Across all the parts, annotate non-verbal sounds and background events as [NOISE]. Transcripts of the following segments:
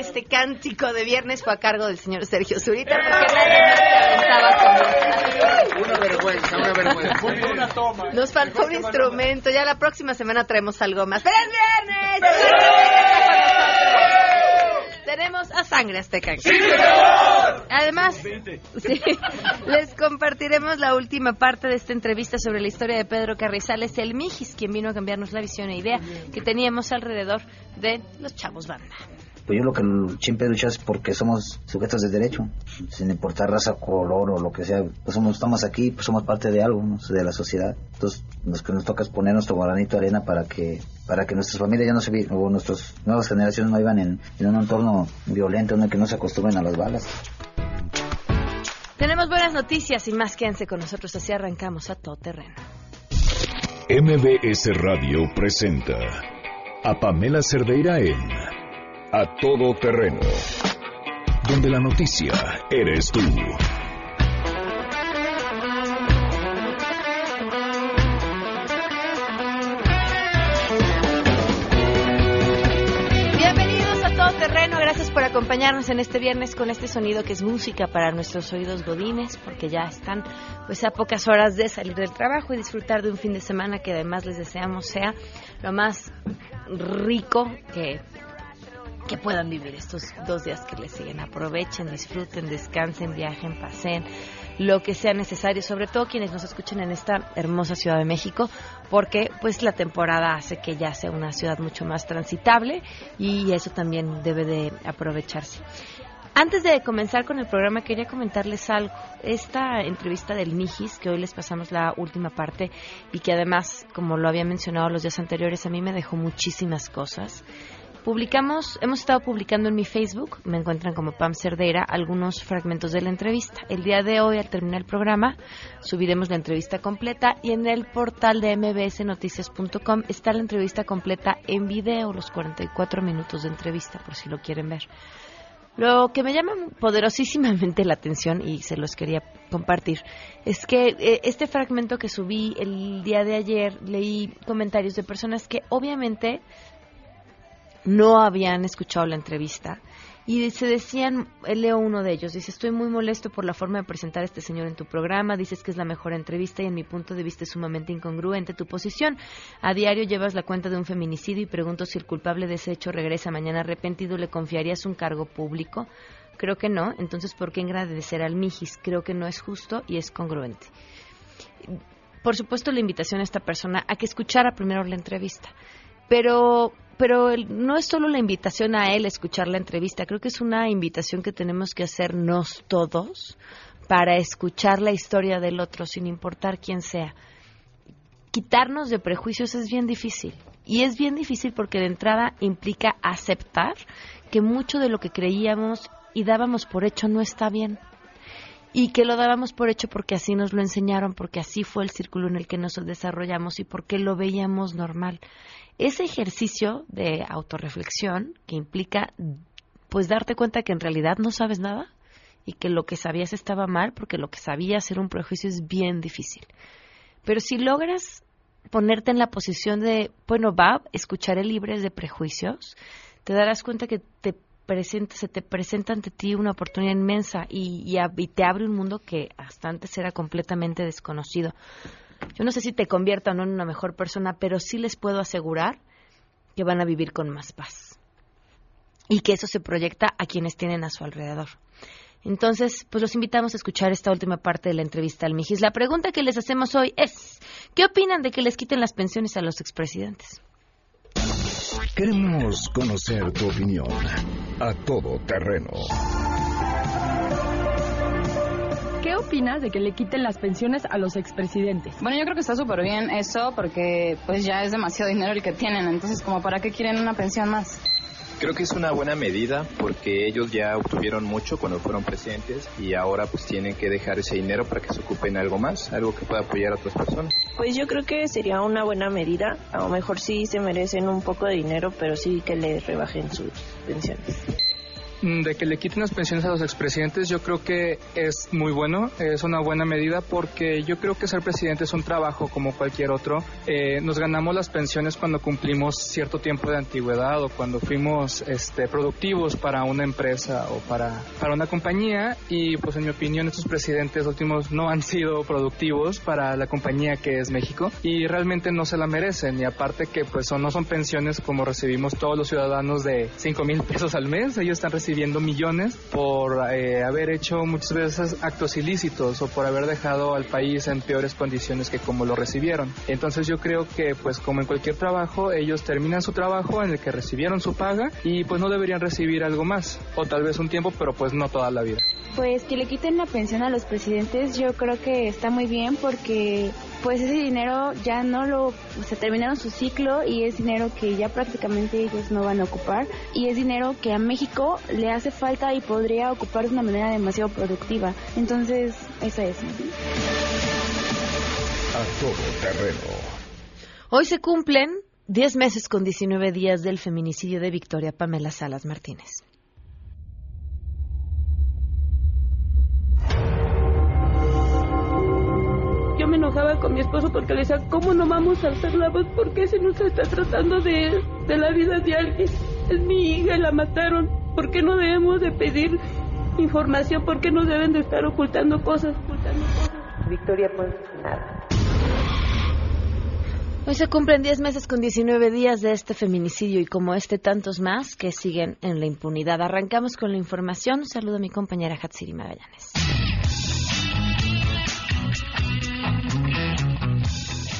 este cántico de viernes fue a cargo del señor Sergio Zurita, porque nadie más se aventaba como... Una vergüenza, una vergüenza. Nos faltó un instrumento, ya la próxima semana traemos algo más. ¡Pero es viernes! Tenemos a Sangre Azteca. Además, sí, les compartiremos la última parte de esta entrevista sobre la historia de Pedro Carrizales, el Mijis, quien vino a cambiarnos la visión e idea que teníamos alrededor de los chavos banda. Pues yo lo que siempre he luchado es porque somos sujetos de derecho, sin importar raza, color o lo que sea. Pues somos, estamos aquí, pues somos parte de algo, ¿no? de la sociedad. Entonces, lo que nos toca es poner nuestro granito de arena para que para que nuestras familias ya no se vi- o nuestras nuevas generaciones no vivan en, en un entorno violento en el que no se acostumbren a las balas. Tenemos buenas noticias y más quédense con nosotros, así arrancamos a todo terreno. MBS Radio presenta a Pamela Cerdeira en A Todo Terreno, donde la noticia eres tú. Bienvenidos a Todo Terreno, gracias por acompañarnos en este viernes con este sonido que es música para nuestros oídos godines, porque ya están pues a pocas horas de salir del trabajo y disfrutar de un fin de semana que además les deseamos sea lo más rico que que puedan vivir estos dos días que les siguen. Aprovechen, disfruten, descansen, viajen, pasen, lo que sea necesario, sobre todo quienes nos escuchen en esta hermosa Ciudad de México, porque pues la temporada hace que ya sea una ciudad mucho más transitable y eso también debe de aprovecharse. Antes de comenzar con el programa, quería comentarles algo. Esta entrevista del Mijis, que hoy les pasamos la última parte y que además, como lo había mencionado los días anteriores, a mí me dejó muchísimas cosas. Publicamos, hemos estado publicando en mi Facebook, me encuentran como Pam Cerdeira, algunos fragmentos de la entrevista. El día de hoy, al terminar el programa, subiremos la entrevista completa y en el portal de mbsnoticias.com está la entrevista completa en video, los 44 minutos de entrevista, por si lo quieren ver. Lo que me llama poderosísimamente la atención y se los quería compartir es que eh, este fragmento que subí el día de ayer leí comentarios de personas que obviamente no habían escuchado la entrevista y se decían, eh, leo uno de ellos, dice, estoy muy molesto por la forma de presentar a este señor en tu programa, dices que es la mejor entrevista y en mi punto de vista es sumamente incongruente tu posición. A diario llevas la cuenta de un feminicidio y pregunto si el culpable de ese hecho regresa mañana arrepentido, ¿le confiarías un cargo público? Creo que no, entonces ¿por qué agradecer al Mijis? Creo que no es justo y es congruente. Por supuesto, la invitación a esta persona a que escuchara primero la entrevista pero pero no es solo la invitación a él escuchar la entrevista, creo que es una invitación que tenemos que hacernos todos para escuchar la historia del otro sin importar quién sea. Quitarnos de prejuicios es bien difícil y es bien difícil porque de entrada implica aceptar que mucho de lo que creíamos y dábamos por hecho no está bien y que lo dábamos por hecho porque así nos lo enseñaron, porque así fue el círculo en el que nos desarrollamos y porque lo veíamos normal. Ese ejercicio de autorreflexión que implica pues darte cuenta que en realidad no sabes nada y que lo que sabías estaba mal porque lo que sabías era un prejuicio es bien difícil. Pero si logras ponerte en la posición de, bueno, va, escucharé libres de prejuicios, te darás cuenta que te presenta, se te presenta ante ti una oportunidad inmensa y, y y te abre un mundo que hasta antes era completamente desconocido. Yo no sé si te convierta o no en una mejor persona, pero sí les puedo asegurar que van a vivir con más paz. Y que eso se proyecta a quienes tienen a su alrededor. Entonces, pues los invitamos a escuchar esta última parte de la entrevista al Mijis. La pregunta que les hacemos hoy es, ¿qué opinan de que les quiten las pensiones a los expresidentes? Queremos conocer tu opinión. A Todo Terreno. ¿Qué opinas de que le quiten las pensiones a los expresidentes? Bueno, yo creo que está súper bien eso porque pues ya es demasiado dinero el que tienen, entonces como para qué quieren una pensión más. Creo que es una buena medida porque ellos ya obtuvieron mucho cuando fueron presidentes y ahora pues tienen que dejar ese dinero para que se ocupen algo más, algo que pueda apoyar a otras personas. Pues yo creo que sería una buena medida. A lo mejor sí se merecen un poco de dinero, pero sí que le rebajen sus pensiones. Mm, de que le quiten las pensiones a los expresidentes, yo creo que es muy bueno, es una buena medida porque yo creo que ser presidente es un trabajo como cualquier otro. Eh, nos ganamos las pensiones cuando cumplimos cierto tiempo de antigüedad o cuando fuimos este, productivos para una empresa o para, para una compañía y pues en mi opinión estos presidentes últimos no han sido productivos para la compañía que es México y realmente no se la merecen y aparte que pues son, no son pensiones como recibimos todos los ciudadanos de 5 mil pesos al mes, ellos están recibiendo recibiendo millones por eh, haber hecho muchas veces actos ilícitos o por haber dejado al país en peores condiciones que como lo recibieron. Entonces yo creo que pues como en cualquier trabajo, ellos terminan su trabajo en el que recibieron su paga y pues no deberían recibir algo más o tal vez un tiempo, pero pues no toda la vida. Pues que le quiten la pensión a los presidentes yo creo que está muy bien porque pues ese dinero ya no lo, se terminaron su ciclo y es dinero que ya prácticamente ellos no van a ocupar y es dinero que a México le hace falta y podría ocupar de una manera demasiado productiva. Entonces, esa es. A todo terreno. Hoy se cumplen 10 meses con 19 días del feminicidio de Victoria Pamela Salas Martínez. Enojaba con mi esposo porque le decía, ¿cómo no vamos a hacer la voz? ¿Por qué se nos está tratando de, de la vida de alguien? Es mi hija y la mataron. ¿Por qué no debemos de pedir información? ¿Por qué no deben de estar ocultando cosas? Ocultando cosas? Victoria pues nada. Hoy se cumplen 10 meses con 19 días de este feminicidio y como este tantos más que siguen en la impunidad. Arrancamos con la información. Saludo a mi compañera Hatsiri Magallanes.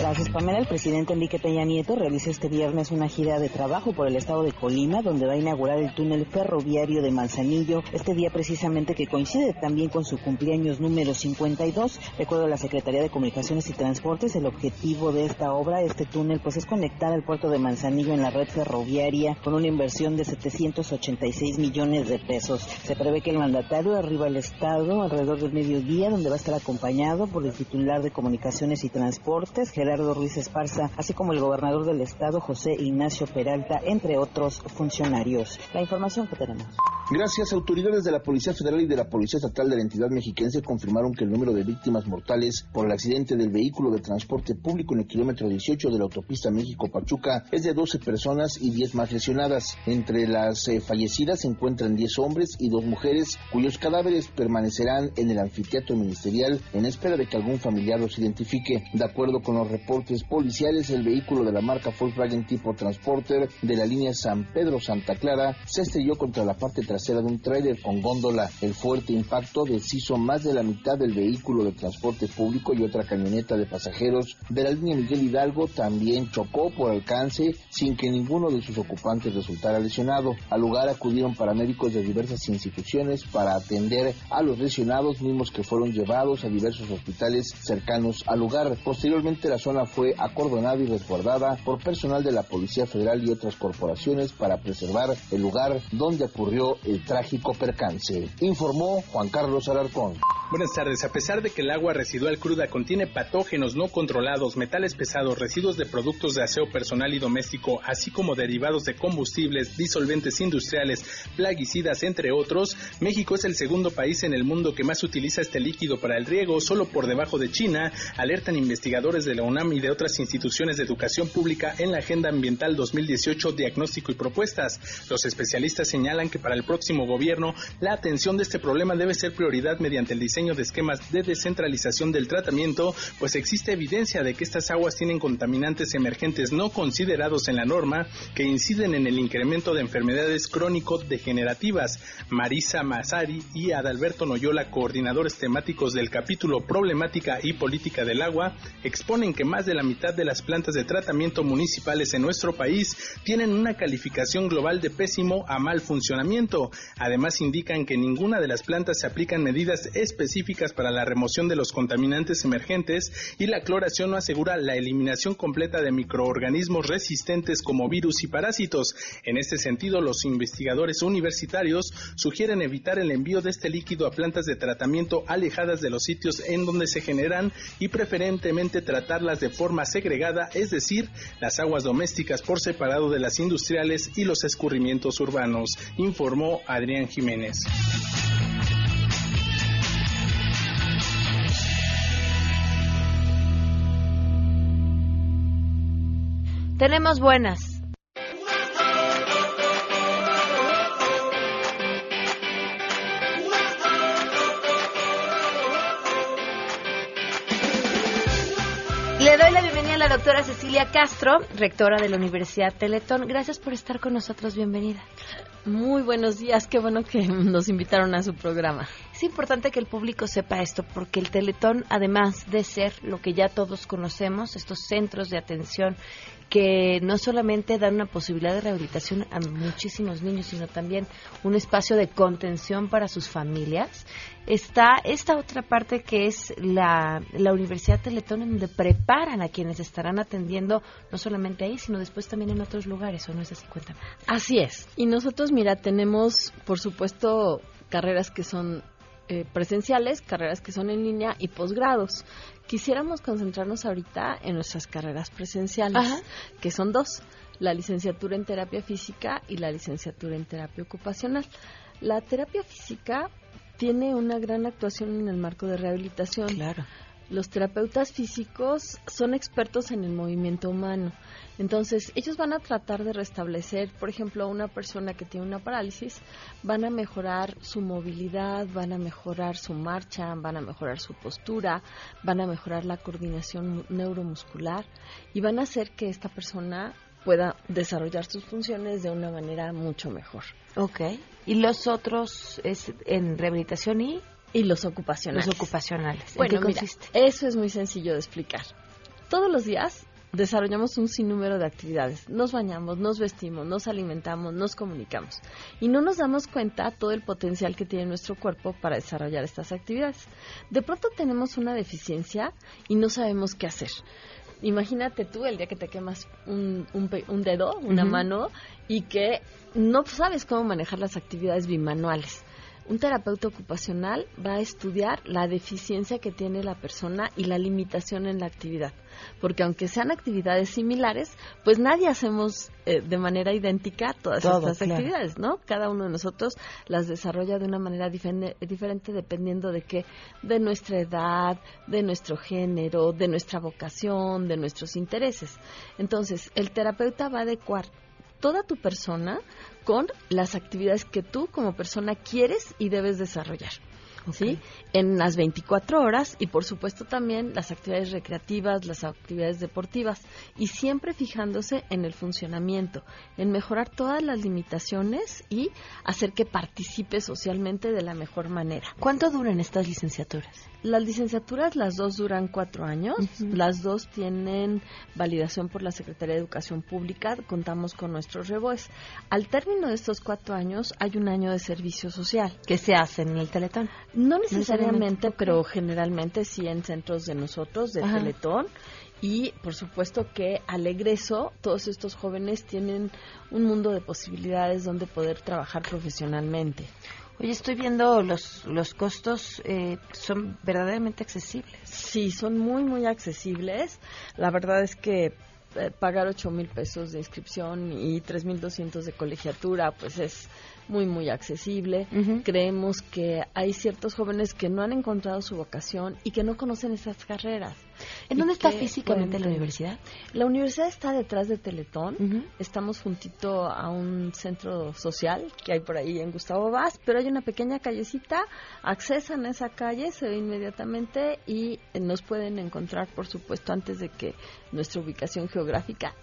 Gracias, Pamela. El presidente Enrique Peña Nieto realiza este viernes una gira de trabajo por el estado de Colima, donde va a inaugurar el túnel ferroviario de Manzanillo, este día precisamente que coincide también con su cumpleaños número 52. Recuerdo la Secretaría de Comunicaciones y Transportes, el objetivo de esta obra, este túnel, pues es conectar el puerto de Manzanillo en la red ferroviaria con una inversión de 786 millones de pesos. Se prevé que el mandatario arriba al estado alrededor del mediodía, donde va a estar acompañado por el titular de Comunicaciones y Transportes, Gerardo Ruiz Esparza, así como el gobernador del estado, José Ignacio Peralta, entre otros funcionarios. La información que tenemos. Gracias. Autoridades de la Policía Federal y de la Policía Estatal de la entidad mexiquense confirmaron que el número de víctimas mortales por el accidente del vehículo de transporte público en el kilómetro 18 de la autopista México-Pachuca es de 12 personas y 10 más lesionadas. Entre las eh, fallecidas se encuentran 10 hombres y 2 mujeres, cuyos cadáveres permanecerán en el anfiteatro ministerial en espera de que algún familiar los identifique. De acuerdo con los reportes policiales, el vehículo de la marca Volkswagen tipo Transporter de la línea San Pedro-Santa Clara se estrelló contra la parte trasera de un tráiler con góndola. El fuerte impacto deshizo más de la mitad del vehículo de transporte público y otra camioneta de pasajeros de la línea Miguel Hidalgo también chocó por alcance sin que ninguno de sus ocupantes resultara lesionado. Al lugar acudieron paramédicos de diversas instituciones para atender a los lesionados mismos que fueron llevados a diversos hospitales cercanos al lugar. Posteriormente la zona fue acordonada y resguardada por personal de la Policía Federal y otras corporaciones para preservar el lugar donde ocurrió el trágico percance. Informó Juan Carlos Alarcón. Buenas tardes. A pesar de que el agua residual cruda contiene patógenos no controlados, metales pesados, residuos de productos de aseo personal y doméstico, así como derivados de combustibles, disolventes industriales, plaguicidas, entre otros, México es el segundo país en el mundo que más utiliza este líquido para el riego, solo por debajo de China, alertan investigadores de la UNAM y de otras instituciones de educación pública en la Agenda Ambiental 2018 Diagnóstico y Propuestas. Los especialistas señalan que para el próximo gobierno la atención de este problema debe ser prioridad mediante el diseño de esquemas de descentralización del tratamiento, pues existe evidencia de que estas aguas tienen contaminantes emergentes no considerados en la norma que inciden en el incremento de enfermedades crónico-degenerativas. Marisa Mazari y Adalberto Noyola, coordinadores temáticos del capítulo Problemática y Política del Agua, exponen que más de la mitad de las plantas de tratamiento municipales en nuestro país tienen una calificación global de pésimo a mal funcionamiento. Además, indican que ninguna de las plantas se aplican medidas específicas para la remoción de los contaminantes emergentes y la cloración no asegura la eliminación completa de microorganismos resistentes como virus y parásitos. En este sentido, los investigadores universitarios sugieren evitar el envío de este líquido a plantas de tratamiento alejadas de los sitios en donde se generan y preferentemente de forma segregada, es decir, las aguas domésticas por separado de las industriales y los escurrimientos urbanos, informó Adrián Jiménez. Tenemos buenas. La doctora Cecilia Castro, rectora de la Universidad Teletón. Gracias por estar con nosotros. Bienvenida. Muy buenos días. Qué bueno que nos invitaron a su programa. Es importante que el público sepa esto porque el Teletón, además de ser lo que ya todos conocemos, estos centros de atención que no solamente dan una posibilidad de rehabilitación a muchísimos niños, sino también un espacio de contención para sus familias, está esta otra parte que es la, la Universidad Teletón, donde preparan a quienes estarán atendiendo no solamente ahí, sino después también en otros lugares, ¿o no es así? Cuéntame. Así es. Y nosotros, mira, tenemos, por supuesto, carreras que son eh, presenciales, carreras que son en línea y posgrados. Quisiéramos concentrarnos ahorita en nuestras carreras presenciales, que son dos, la licenciatura en terapia física y la licenciatura en terapia ocupacional. La terapia física tiene una gran actuación en el marco de rehabilitación. Claro. Los terapeutas físicos son expertos en el movimiento humano. Entonces, ellos van a tratar de restablecer, por ejemplo, a una persona que tiene una parálisis, van a mejorar su movilidad, van a mejorar su marcha, van a mejorar su postura, van a mejorar la coordinación neuromuscular y van a hacer que esta persona pueda desarrollar sus funciones de una manera mucho mejor. Ok. ¿Y los otros es en rehabilitación y y los ocupacionales. Los ocupacionales. bueno, eso es muy sencillo de explicar. Todos los días desarrollamos un sinnúmero de actividades. Nos bañamos, nos vestimos, nos alimentamos, nos comunicamos. Y no nos damos cuenta todo el potencial que tiene nuestro cuerpo para desarrollar estas actividades. De pronto tenemos una deficiencia y no sabemos qué hacer. Imagínate tú el día que te quemas un, un, dedo, una mano, y que no sabes cómo manejar las actividades bimanuales un terapeuta ocupacional va a estudiar la deficiencia que tiene la persona y la limitación en la actividad. Porque aunque sean actividades similares, pues nadie hacemos eh, de manera idéntica todas estas actividades, ¿no? Cada uno de nosotros las desarrolla de una manera diferente dependiendo de qué, de nuestra edad, de nuestro género, de nuestra vocación, de nuestros intereses. Entonces, el terapeuta va a adecuar toda tu persona con las actividades que tú como persona quieres y debes desarrollar. ¿Sí? En las 24 horas y por supuesto también las actividades recreativas, las actividades deportivas y siempre fijándose en el funcionamiento, en mejorar todas las limitaciones y hacer que participe socialmente de la mejor manera. ¿Cuánto duran estas licenciaturas? Las licenciaturas, las dos duran cuatro años, las dos tienen validación por la Secretaría de Educación Pública, contamos con nuestros reboes. Al término de estos cuatro años hay un año de servicio social. ¿Qué se hace en el Teletón? No necesariamente, pero generalmente sí en centros de nosotros, de Teletón. Y por supuesto que al egreso todos estos jóvenes tienen un mundo de posibilidades donde poder trabajar profesionalmente. Oye, estoy viendo los, los costos, eh, son verdaderamente accesibles. Sí, son muy, muy accesibles. La verdad es que pagar ocho mil pesos de inscripción y tres mil doscientos de colegiatura, pues es muy, muy accesible. Creemos que hay ciertos jóvenes que no han encontrado su vocación y que no conocen esas carreras. ¿En dónde está físicamente la universidad? La universidad está detrás de Teletón. Estamos juntito a un centro social que hay por ahí en Gustavo Vaz, pero hay una pequeña callecita. Accesan a esa calle, se ve inmediatamente y nos pueden encontrar, por supuesto, antes de que nuestra ubicación geográfica,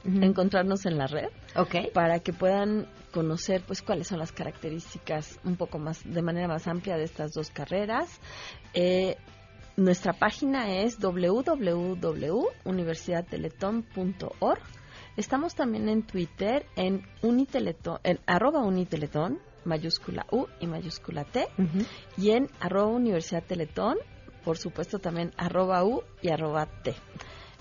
encontrarnos en la red, okay. para que puedan conocer pues cuáles son las características un poco más de manera más amplia de estas dos carreras. Eh, nuestra página es www.universidadteletón.org. Estamos también en Twitter en Uniteletón, en arroba Uniteletón mayúscula U y mayúscula T. Y en arroba Universidad Teletón, por supuesto también arroba U y arroba T.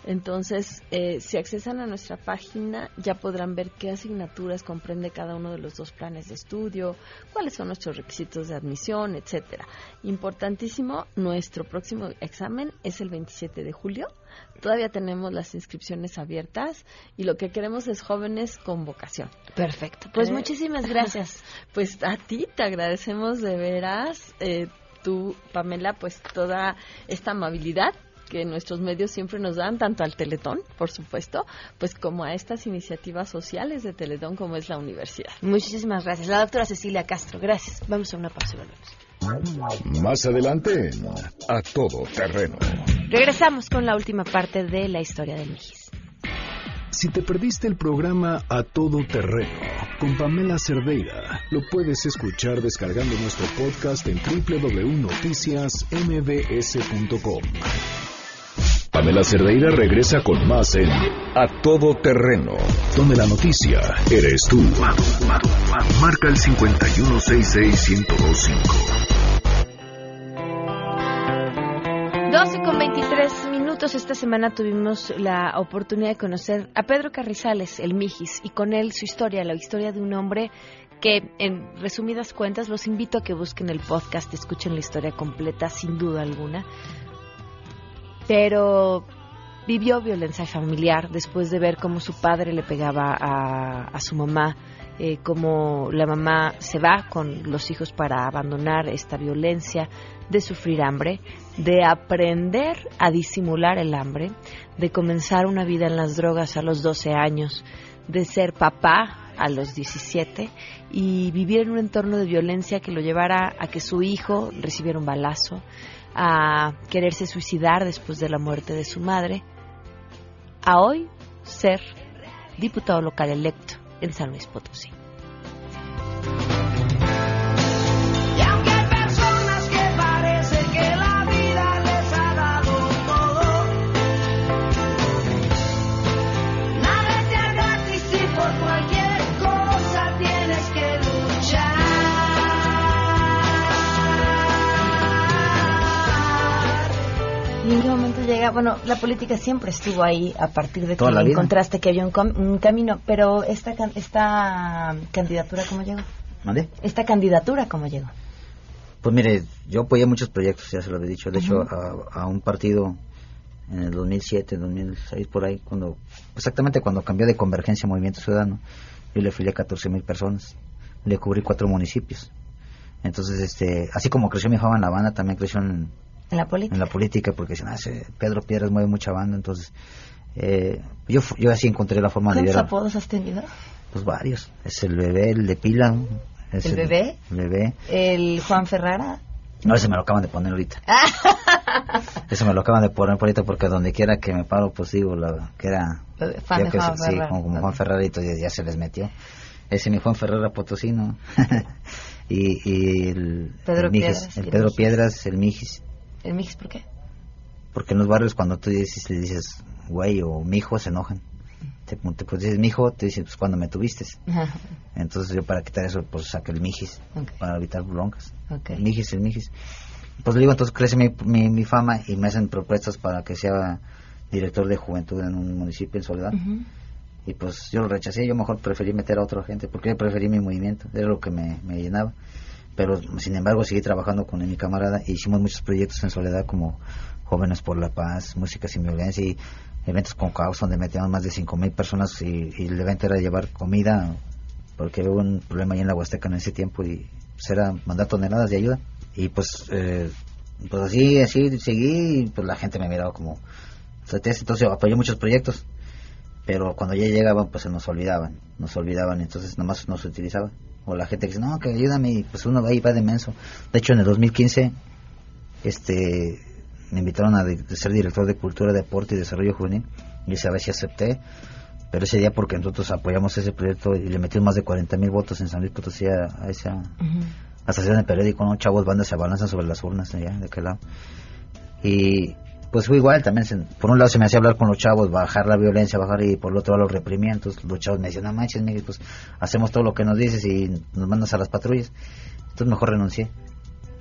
Entonces, eh, si accesan a nuestra página, ya podrán ver qué asignaturas comprende cada uno de los dos planes de estudio, cuáles son nuestros requisitos de admisión, etcétera. Importantísimo, nuestro próximo examen es el 27 de julio. Todavía tenemos las inscripciones abiertas y lo que queremos es jóvenes con vocación. Perfecto. Pues Eh, muchísimas [LAUGHS] gracias. Pues a ti te agradecemos de veras, eh, tú, Pamela, pues toda esta amabilidad que nuestros medios siempre nos dan, tanto al Teletón, por supuesto, pues como a estas iniciativas sociales de Teletón como es la universidad. Muchísimas gracias. La doctora Cecilia Castro, gracias. Vamos a una pausa y volvemos. Más adelante en A Todo Terreno. Regresamos con la última parte de la historia del Mijis. Si te perdiste el programa A Todo Terreno con Pamela Cerdeira, lo puedes escuchar descargando nuestro podcast en www.noticiasmbs.com. Pamela Cerdeira regresa con más en A Todo Terreno, donde la noticia eres tú. Marca el 5166125. 12 con 23 minutos. Esta semana tuvimos la oportunidad de conocer a Pedro Carrizales, el Mijis, y con él su historia, la historia de un hombre que, en resumidas cuentas, los invito a que busquen el podcast, escuchen la historia completa, sin duda alguna. Pero vivió violencia familiar después de ver cómo su padre le pegaba a, su mamá, eh, cómo la mamá se va con los hijos para abandonar esta violencia, de sufrir hambre, de aprender a disimular el hambre, de comenzar una vida en las drogas a los 12 años, de ser papá a los 17 y vivir en un entorno de violencia que lo llevara a que su hijo recibiera un balazo, a quererse suicidar después de la muerte de su madre, a hoy ser diputado local electo en San Luis Potosí. Bueno, la política siempre estuvo ahí a partir de que encontraste que había un, com- un camino, pero esta, esta candidatura, ¿cómo llegó? ¿Mande? Esta candidatura, ¿cómo llegó? Pues mire, yo apoyé muchos proyectos, ya se lo había dicho. De hecho, a, a un partido en el 2007, 2006, por ahí, cuando exactamente cuando cambió de Convergencia a Movimiento Ciudadano, yo le afilié a 14 mil personas. Le cubrí cuatro municipios. Entonces, este, así como creció mi fama en la banda, también creció en, En la política. en la política, porque ah, ese Pedro Piedras mueve mucha banda. Entonces, eh, yo, yo así encontré la forma de ¿Cuántos ver. a- apodos has tenido? Pues varios. Es el bebé, el de pila. es ¿El bebé? El bebé. El Juan Ferrara. No, ese me lo acaban de poner ahorita. [LAUGHS] Eso me lo acaban de poner ahorita porque donde quiera que me paro, pues digo, la, que era... Fan de que Juan se- sí, Ferrara. como, como Juan Ferrarito ya, ya se les metió. Ese mi Juan Ferrara Potosino. [LAUGHS] y, y el, Pedro el Mijis, Piedras el Pedro. Piedras, el Mijis. ¿El Mijis por qué? Porque en los barrios cuando tú dices, le dices, güey o mijo, se enojan. Te, te pues dices mijo, te dicen, pues cuando me tuviste. Entonces yo para quitar eso, pues saqué el Mijis, para evitar broncas. El Mijis, el Mijis. Pues le digo, entonces crece mi, mi, mi fama y me hacen propuestas para que sea director de juventud en un municipio en Soledad. Y pues yo lo rechacé, yo mejor preferí meter a otra gente, porque yo preferí mi movimiento, era lo que me, me llenaba. Pero sin embargo seguí trabajando con mi camarada e hicimos muchos proyectos en Soledad como Jóvenes por la Paz, Música sin Violencia y eventos con caos donde metíamos más de 5.000 personas y, el evento era llevar comida porque hubo un problema ahí en la Huasteca en ese tiempo y pues era mandar toneladas de ayuda. Y pues eh, pues así así seguí y pues la gente me miraba como entonces apoyé muchos proyectos pero cuando ya llegaban pues se nos olvidaban nos olvidaban entonces nomás nos utilizaban o la gente que dice no que ayúdame y pues uno va y va de menso de hecho en el 2015 este me invitaron a de- de ser director de cultura deporte y desarrollo juvenil y esa vez sí acepté pero ese día porque nosotros apoyamos ese proyecto y le metimos más de 40 mil votos en San Luis Potosí a, a esa hasta en el periódico, ¿no? Chavos, bandas se abalanzan sobre las urnas allá, de aquel lado. Y pues fue igual, también se- por un lado se me hacía hablar con los chavos, bajar la violencia, bajar y por el otro lado los reprimimientos, los chavos me decían, no manches, Miguel, pues hacemos todo lo que nos dices y nos mandas a las patrullas. Entonces mejor renuncié,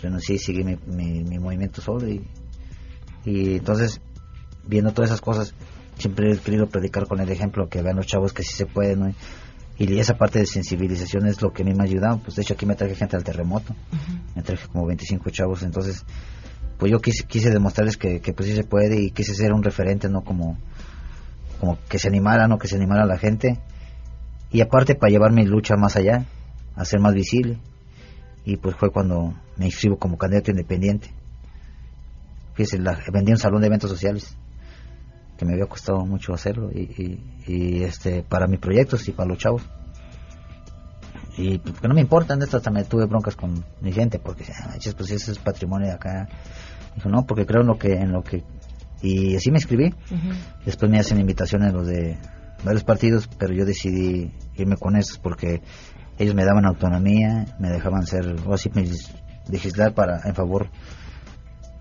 renuncié y seguí mi, mi, mi movimiento solo y, y entonces viendo todas esas cosas siempre he querido predicar con el ejemplo que vean los chavos que sí se puede, ¿no? Y esa parte de sensibilización es lo que a mí me ha ayudado. Pues de hecho aquí me traje gente al terremoto. Me traje como 25 chavos. Entonces, pues yo quise, quise demostrarles que, pues sí se puede y quise ser un referente, ¿no? Como, como que se animara, ¿no? Que se animara la gente. Y aparte para llevar mi lucha más allá, a ser más visible. Y pues fue cuando me inscribo como candidato independiente. Fíjese, la, vendí un salón de eventos sociales que me había costado mucho hacerlo y, este para mis proyectos y para los chavos y pues, que no me importan de esto hasta me tuve broncas con mi gente porque ah, pues ese es patrimonio de acá dijo no porque creo en lo que en lo que y así me escribí después me hacen invitaciones los de varios partidos pero yo decidí irme con esos porque ellos me daban autonomía me dejaban ser o así legislar para en favor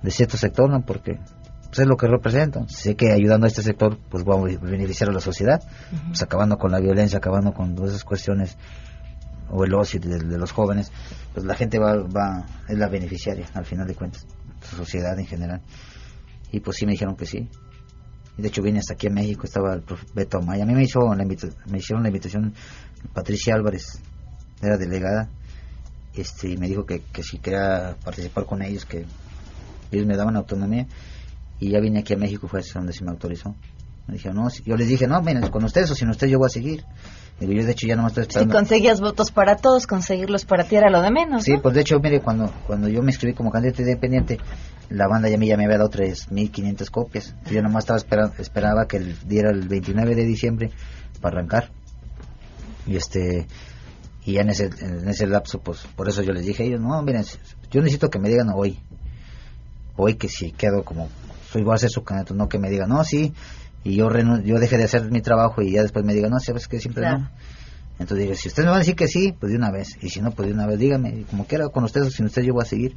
de cierto sector no porque pues es lo que represento. Sé que ayudando a este sector, pues vamos a beneficiar a la sociedad, pues acabando con la violencia, acabando con todas esas cuestiones, o el ocio de, los jóvenes, pues la gente va, va, es la beneficiaria, al final de cuentas, la sociedad en general. Y pues sí me dijeron que sí. Y de hecho vine hasta aquí a México, estaba el profe Beto Amaya. A mí me, hizo la me hicieron la invitación Patricia Álvarez, era delegada, este, y me dijo que, que si quería participar con ellos, que ellos me daban autonomía y ya vine aquí a México fue donde se me autorizó me dijeron no yo les dije no miren con ustedes o sin ustedes yo voy a seguir digo yo de hecho ya no me estoy Si conseguías votos para todos, conseguirlos para ti era lo de menos. sí ¿no? pues de hecho mire cuando cuando yo me inscribí como candidato independiente la banda ya ya me había dado 3.500 copias yo nomás estaba esperando esperaba que el, diera el 29 de diciembre para arrancar y este y ya en ese en ese lapso pues por eso yo les dije a ellos no miren yo necesito que me digan hoy hoy que si quedo como soy voy a ser su candidato no que me digan no sí y yo yo deje de hacer mi trabajo y ya después me digan no sabes que siempre Claro. no entonces dije si ustedes me van a decir que sí pues de una vez y si no pues de una vez dígame y como quiera con ustedes o sin ustedes yo voy a seguir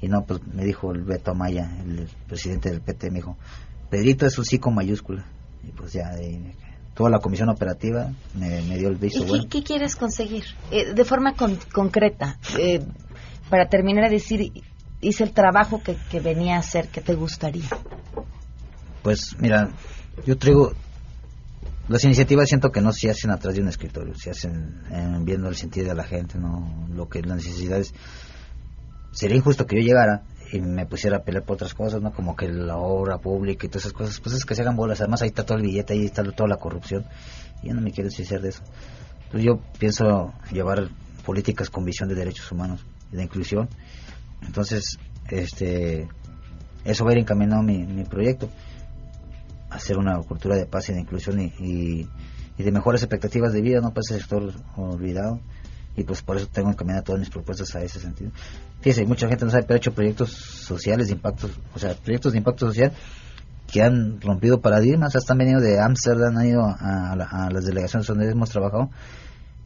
y no pues me dijo el Beto Amaya el presidente del PT me dijo Pedrito es un sí con mayúscula y pues ya de toda la comisión operativa me, me dio el visto ¿Y qué, bueno qué quieres conseguir? Eh, de forma con- concreta, eh, para terminar a decir, hice el trabajo que, que venía a hacer, que te gustaría. Pues mira, yo traigo las iniciativas siento que no se hacen atrás de un escritorio, se hacen eh, viendo el sentido de la gente, no lo que las necesidades. Sería injusto que yo llegara y me pusiera a pelear por otras cosas, ¿no? Como que la obra pública y todas esas cosas, pues es que se hagan bolas. Además ahí está todo el billete, ahí está toda la corrupción. Y yo no me quiero deshacer de eso. Entonces yo pienso llevar políticas con visión de derechos humanos y de inclusión. Entonces, este, eso va a ir encaminado mi, mi proyecto hacer una cultura de paz y de inclusión y, y, de mejores expectativas de vida, no para ese sector olvidado. Y pues por eso tengo encaminadas todas mis propuestas a ese sentido. Fíjese, mucha gente no sabe, pero he hecho proyectos sociales de impacto, o sea, proyectos de impacto social que han rompido paradigmas, hasta han venido de Ámsterdam, han ido a, la- a las delegaciones donde hemos trabajado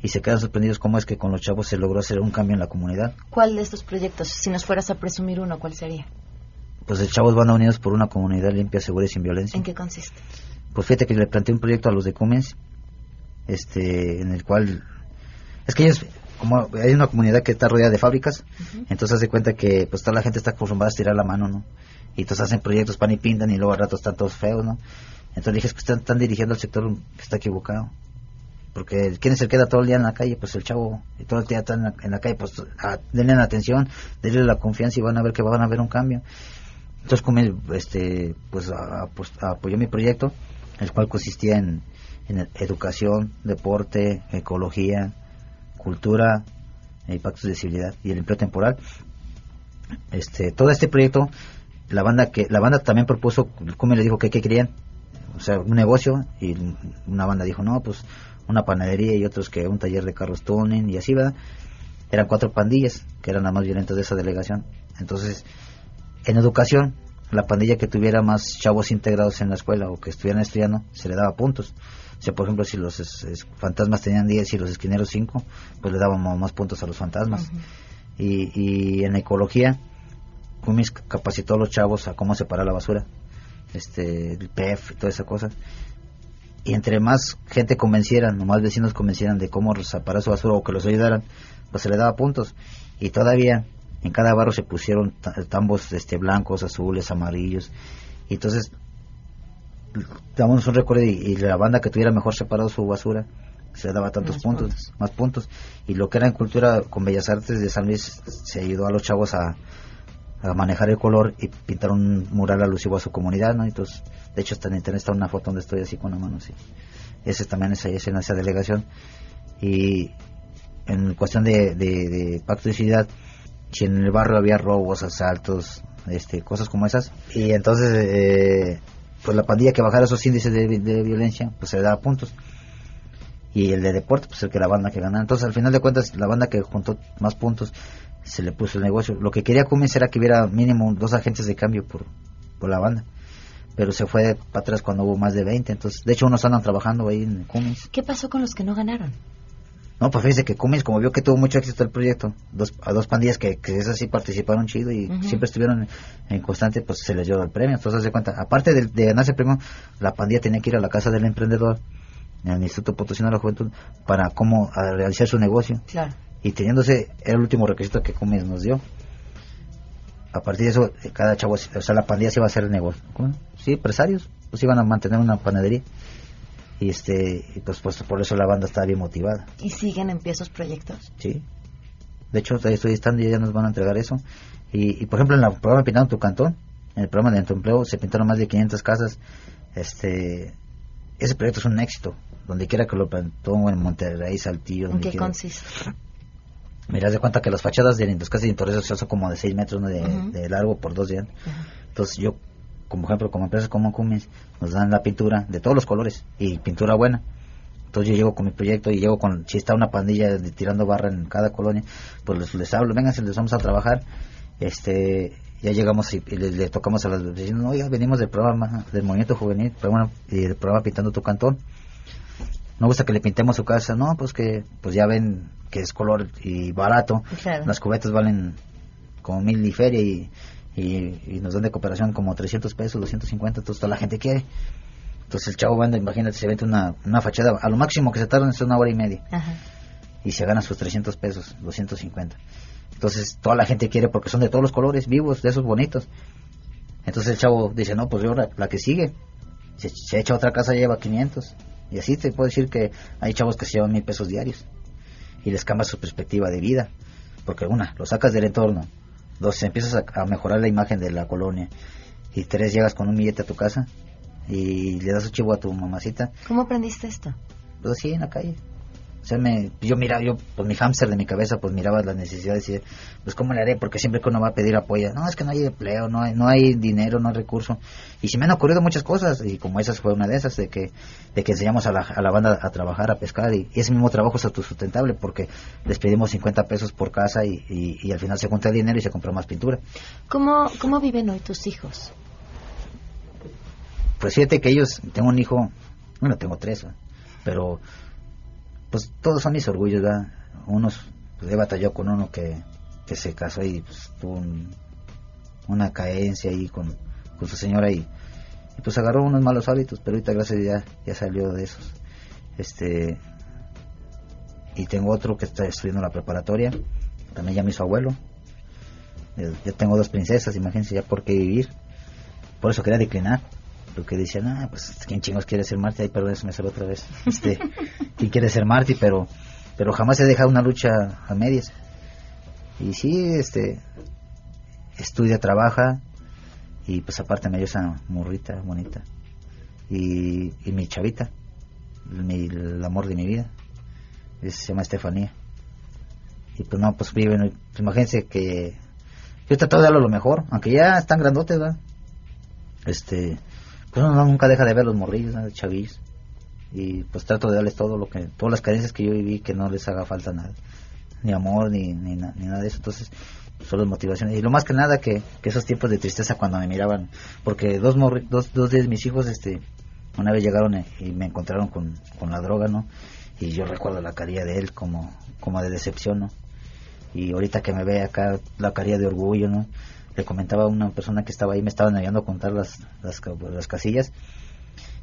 y se quedan sorprendidos cómo es que con los chavos se logró hacer un cambio en la comunidad. ¿Cuál de estos proyectos, si nos fueras a presumir uno, cuál sería? Pues los chavos van unidos por una comunidad limpia, segura y sin violencia. ¿En qué consiste? Pues fíjate que le planteé un proyecto a los de Cummins, este, en el cual, es que ellos, como hay una comunidad que está rodeada de fábricas, entonces hace cuenta que pues toda la gente está acostumbrada a estirar la mano, ¿no? Y entonces hacen proyectos, pan y pintan y luego al rato están todos feos, ¿no? Entonces dije, es que están, están dirigiendo al sector que está equivocado. Porque ¿quién es el que queda todo el día en la calle? Pues el chavo, y todo el día está en la, en la calle, pues a- denle la atención, denle la confianza y van a ver que van a ver un cambio. Entonces, él, este, pues, pues, apoyó mi proyecto, el cual consistía en, educación, deporte, ecología, cultura, impactos de civilidad y el empleo temporal. Este, todo este proyecto, la banda que, la banda también propuso, como le dijo que qué querían, o sea, un negocio y una banda dijo no, pues una panadería y otros que un taller de carros tuning y así, ¿verdad? Eran cuatro pandillas que eran las más violentas de esa delegación. Entonces, en educación, la pandilla que tuviera más chavos integrados en la escuela o que estuvieran estudiando, se le daba puntos. O sea, por ejemplo, si los es- es- fantasmas tenían 10 y los esquineros 5, pues le dábamos más puntos a los fantasmas. y, y en ecología, Cummings capacitó a los chavos a cómo separar la basura. este, el PEF y toda esa cosa. Y entre más gente convencieran, o más vecinos convencieran de cómo separar su basura o que los ayudaran, pues se le daba puntos. Y todavía en cada barrio se pusieron ta- tambos este, blancos, azules, amarillos. Y entonces damos un récord y, y la banda que tuviera mejor separado su basura se daba tantos Más puntos, más puntos. Y lo que era en cultura con Bellas Artes de San Luis se ayudó a los chavos a, a manejar el color y pintar un mural alusivo a su comunidad, ¿no? Entonces, de hecho, está en internet está una foto donde estoy así con la mano, así. Ese también es ahí, es en esa delegación. Y en cuestión de, de, de pacto de ciudad, si en el barrio había robos, asaltos, este, cosas como esas, y entonces, eh, pues la pandilla que bajara esos índices de, de violencia, pues se le daba puntos. Y el de deporte, pues el que la banda que ganaba. Entonces, al final de cuentas, la banda que juntó más puntos, se le puso el negocio. Lo que quería Cummins era que hubiera mínimo dos agentes de cambio por, por la banda. Pero se fue para atrás cuando hubo más de 20. Entonces, de hecho, unos andan trabajando ahí en Cummins. ¿Qué pasó con los que no ganaron? No, pues fíjese que Cummins, como vio que tuvo mucho éxito el proyecto, dos, a dos pandillas que, que esas sí participaron chido y siempre estuvieron en constante, pues se les dio el premio. Entonces, de cuenta, aparte de, de ganarse el premio, la pandilla tenía que ir a la casa del emprendedor, en el Instituto Potosino de la Juventud, para cómo a realizar su negocio. Claro. Y teniéndose, era el último requisito que Cummins nos dio. A partir de eso, cada chavo, o sea, la pandilla se iba a hacer negocio. ¿Cómo? Sí, empresarios, pues iban a mantener una panadería. Y este, pues, pues por eso la banda estaba bien motivada. ¿Y siguen en pie esos proyectos? Sí. De hecho, ahí estoy estando y ya nos van a entregar eso. Y, y, por ejemplo, en el programa Pintando tu Cantón, en el programa de tu empleo, se pintaron más de 500 casas. Este, ese proyecto es un éxito. Donde quiera que lo plantó, en Monterrey, Saltillo, ¿En donde qué quiera. consiste? Mira, de cuenta que las fachadas de las casas de Torres son como de 6 metros ¿no? de, de largo por 2 de. Entonces yo, como ejemplo, como empresas como Cummins, nos dan la pintura de todos los colores y pintura buena. Entonces yo llego con mi proyecto y llego con, si está una pandilla de- tirando barra en cada colonia, pues les, les hablo, vengan, les vamos a trabajar. Este, ya llegamos y, y le, le tocamos a las vecinas, oiga, venimos del programa, del movimiento juvenil, programa, y del programa Pintando tu Cantón. No gusta que le pintemos su casa, no, pues que, pues ya ven que es color y barato. Claro. Las cubetas valen como mil y feria y, y, y nos dan de cooperación como 300 pesos, 250, entonces toda la gente quiere. Entonces el chavo banda, imagínate, se vende una, una fachada, a lo máximo que se tardan es una hora y media Ajá. y se gana sus 300 pesos, 250. Entonces toda la gente quiere porque son de todos los colores vivos, de esos bonitos. Entonces el chavo dice, no, pues yo la, la que sigue. Se, se echa otra casa lleva 500. Y así te puedo decir que hay chavos que se llevan mil pesos diarios. Y les cambia su perspectiva de vida. Porque una, lo sacas del entorno. Dos, empiezas a, a mejorar la imagen de la colonia. Y tres, llegas con un billete a tu casa y le das un chivo a tu mamacita. ¿Cómo aprendiste esto? Pues así en la calle. O sea, me, yo miraba, yo, pues mi hámster de mi cabeza, pues miraba las necesidades y decía, pues cómo le haré, porque siempre que uno va a pedir apoyo, no, es que no hay empleo, no hay, no hay dinero, no hay recurso. Y se me han ocurrido muchas cosas, y como esas fue una de esas, de que, de que enseñamos a la, a la banda a trabajar, a pescar, y, y ese mismo trabajo es autosustentable, porque les pedimos 50 pesos por casa y, y, y al final se junta el dinero y se compra más pintura. ¿Cómo, ¿Cómo viven hoy tus hijos? Pues fíjate que ellos, tengo un hijo, bueno, tengo tres, pero pues todos son mis orgullos, ¿verdad? Unos, pues he batallado con uno que, que se casó y pues, tuvo un- una caencia ahí con, con su señora y, pues agarró unos malos hábitos, pero ahorita gracias ya, ya salió de esos. Este, y tengo otro que está estudiando la preparatoria, también ya me hizo abuelo. Eh, Yo tengo dos princesas, imagínense ya por qué vivir. Por eso quería declinar. Porque decían, ah, pues, ¿quién chingos quiere ser Marty? Ay, perdón, eso me salió otra vez. Este, [LAUGHS] ¿quién quiere ser Marty? Pero, pero jamás he dejado una lucha a medias. Y sí, este, estudia, trabaja, y pues aparte me dio esa morrita bonita. Y, y mi chavita, mi, el amor de mi vida, se llama Estefanía. Y pues no, pues viven, pues, imagínense que yo trato de darle lo mejor, aunque ya están grandotes, ¿verdad? Este, pues uno nunca deja de ver los morrillos, ¿no? de chavillos. Y pues trato de darles todo lo que, todas las carencias que yo viví, que no les haga falta nada. Ni amor, ni, ni, na- ni nada de eso. Entonces, solo motivaciones. Y lo más que nada que, que esos tiempos de tristeza cuando me miraban, porque dos, morri- dos, dos de mis hijos, este, una vez llegaron eh, y me encontraron con, con la droga, ¿no? Y yo recuerdo la carilla de él como, como de decepción, ¿no? Y ahorita que me ve acá, la carilla de orgullo, ¿no? Le comentaba a una persona que estaba ahí, me estaban ayudando a contar las, las, las casillas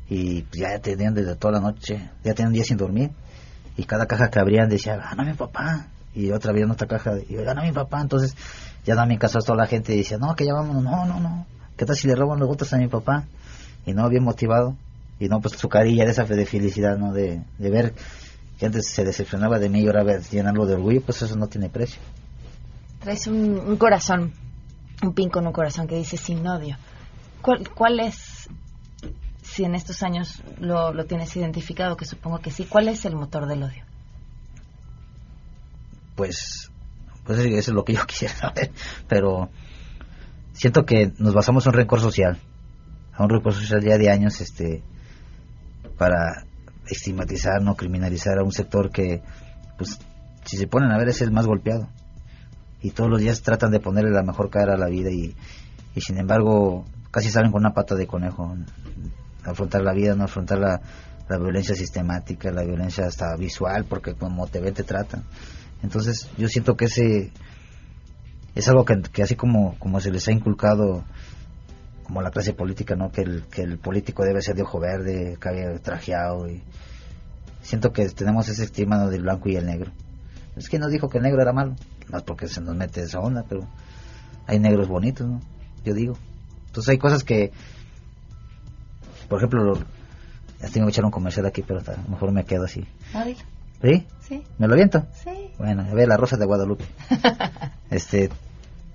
y pues, ya tenían desde toda la noche, ya tenían un día sin dormir y cada caja que abrían decía, gana mi papá y otra abrían otra caja y gana mi papá, entonces ya daban bien caso a toda la gente y decía, no, que ya vámonos, no, no, no, ¿qué tal si le roban los votos a mi papá? Y no, bien motivado y no, pues su carilla de esa fe de felicidad, ¿no? De, de ver que antes se decepcionaba de mí y ahora llenarlo de orgullo, pues eso no tiene precio. Traes un, un corazón, un pin con un corazón que dice sin odio. ¿Cuál, cuál es, si en estos años lo, lo tienes identificado, que supongo que sí, cuál es el motor del odio? pues pues eso es lo que yo [LAUGHS] quisiera saber pero siento que nos basamos en un rencor social a un rencor social ya de años este para estigmatizar no criminalizar a un sector que pues si se ponen a ver es el más golpeado y todos los días tratan de ponerle la mejor cara a la vida y, y sin embargo casi salen con una pata de conejo afrontar la vida no afrontar la, la violencia sistemática la violencia hasta visual porque como te ven te tratan entonces yo siento que ese es algo que, que así como, como se les ha inculcado como la clase política, ¿no? Que el, que el político debe ser de ojo verde, cabello trajeado y siento que tenemos ese estigma ¿no? del blanco y el negro. Es que nos dijo que el negro era malo, más porque se nos mete esa onda, pero hay negros bonitos, ¿no? Yo digo. Entonces hay cosas que, por ejemplo, lo, ya tengo que echar un comercial aquí, pero a lo mejor me quedo así. ¿Sí? Sí. ¿Me lo aviento? Sí. Bueno, a ver, la rosa de Guadalupe. [LAUGHS] este,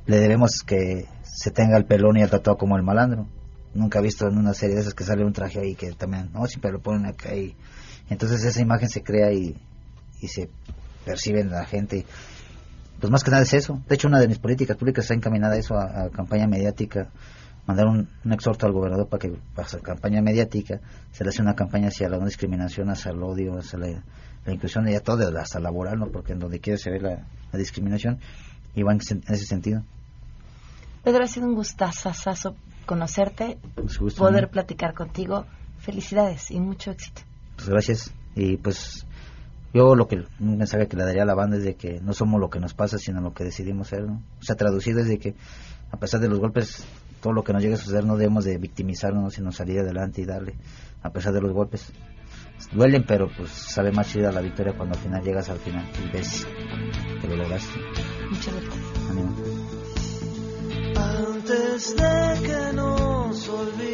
le debemos que se tenga el pelón y el tatuado como el malandro. Nunca he visto en una serie de esas que sale un traje ahí que también, no, siempre lo ponen acá y entonces esa imagen se crea y, y se percibe en la gente. Pues más que nada es eso. De hecho, una de mis políticas públicas está encaminada a eso, a, a campaña mediática. Mandar un, un exhorto al gobernador para que hacer campaña mediática se le hace una campaña hacia la no discriminación, hacia el odio, hacia la, la inclusión y a todo, hasta laboral, ¿no? Porque en donde quiera se ve la, la discriminación y va en, ese- en ese sentido. Pedro, ha sido un gustazazazo conocerte, gusto, poder ¿no? platicar contigo. Felicidades y mucho éxito. Pues gracias. Y pues yo lo que un mensaje que le daría a la banda es de que no somos lo que nos pasa, sino lo que decidimos ser, ¿no? O sea, traducido es de que a pesar de los golpes, todo lo que nos llegue a suceder no debemos de victimizarnos, sino salir adelante y darle, a pesar de los golpes. Duelen, pero pues sabe más chida la victoria cuando al final llegas al final y ves que lo lograste. Muchas gracias. Antes de que nos olvide,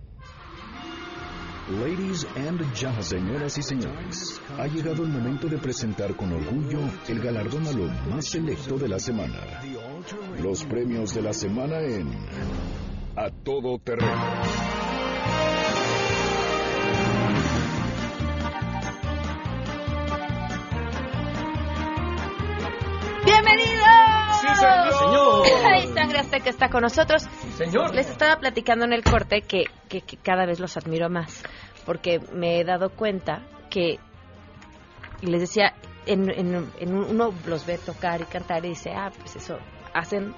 Ladies and gentlemen, señoras y señores, ha llegado el momento de presentar con orgullo el galardón a lo más selecto de la semana. Los premios de la semana en A Todo Terreno. Sangre Azteca está con nosotros. señor. Les estaba platicando en el corte que, que- que cada vez los admiro más, porque me he dado cuenta que, y les decía, en, en- en un- uno los ve tocar y cantar y dice, ah, pues eso, hacen,